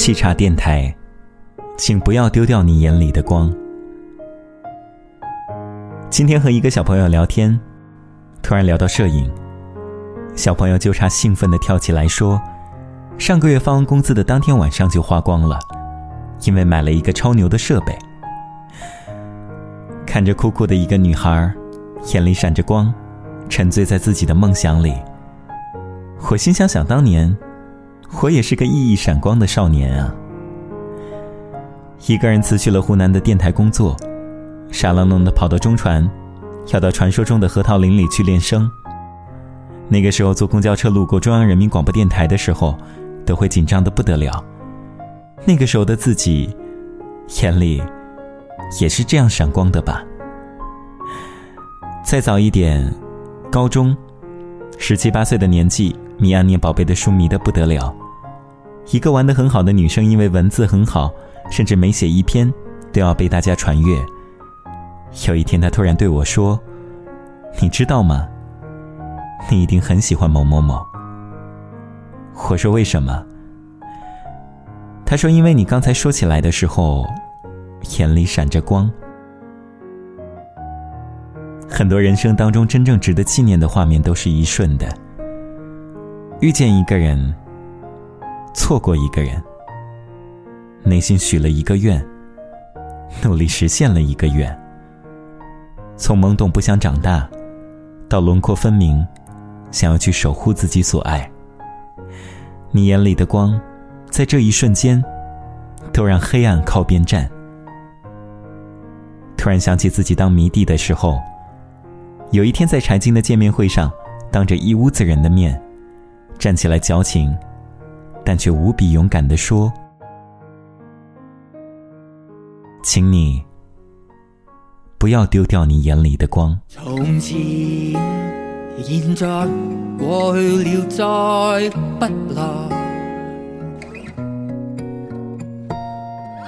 沏茶电台，请不要丢掉你眼里的光。今天和一个小朋友聊天，突然聊到摄影，小朋友就差兴奋的跳起来说：“上个月发完工资的当天晚上就花光了，因为买了一个超牛的设备。”看着酷酷的一个女孩，眼里闪着光，沉醉在自己的梦想里。我心想：想当年，我也是个熠熠闪光的少年啊！一个人辞去了湖南的电台工作，傻愣愣的跑到中传，要到传说中的核桃林里去练声。那个时候坐公交车路过中央人民广播电台的时候，都会紧张的不得了。那个时候的自己，眼里也是这样闪光的吧？再早一点，高中，十七八岁的年纪。迷暗恋宝贝的书迷的不得了，一个玩的很好的女生，因为文字很好，甚至每写一篇都要被大家传阅。有一天，她突然对我说：“你知道吗？你一定很喜欢某某某。”我说：“为什么？”她说：“因为你刚才说起来的时候，眼里闪着光。很多人生当中真正值得纪念的画面，都是一瞬的。”遇见一个人，错过一个人，内心许了一个愿，努力实现了一个愿。从懵懂不想长大，到轮廓分明，想要去守护自己所爱。你眼里的光，在这一瞬间，都让黑暗靠边站。突然想起自己当迷弟的时候，有一天在柴静的见面会上，当着一屋子人的面。站起来，矫情，但却无比勇敢的说：“请你不要丢掉你眼里的光。”从前、现在、过去了，再不来。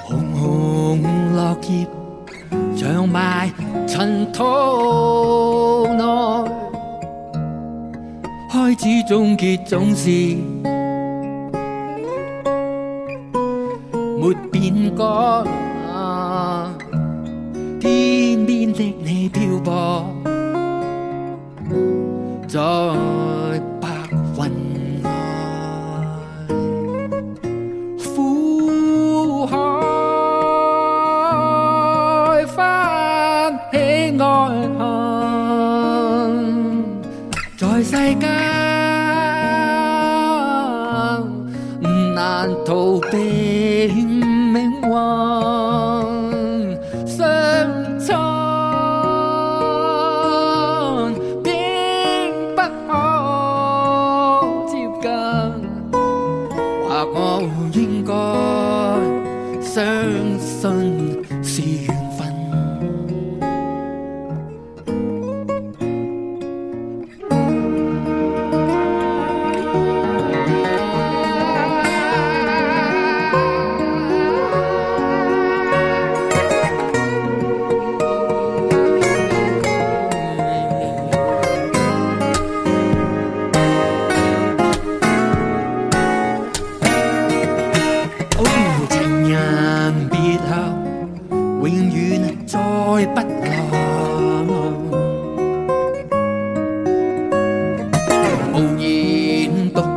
红红落叶，长埋尘土内。开始终结总是的你漂泊在白云外，苦海翻起爱恨，在世间难。逃避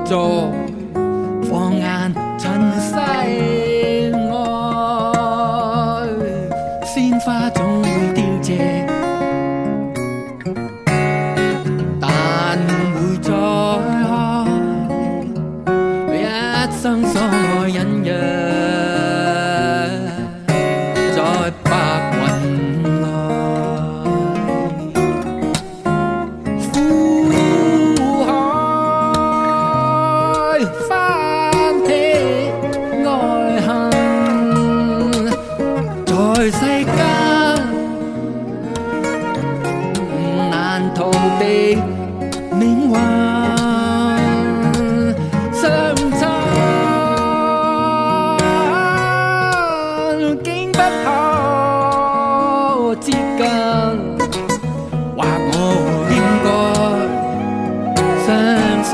世相親，竟不可接近。或我应该相信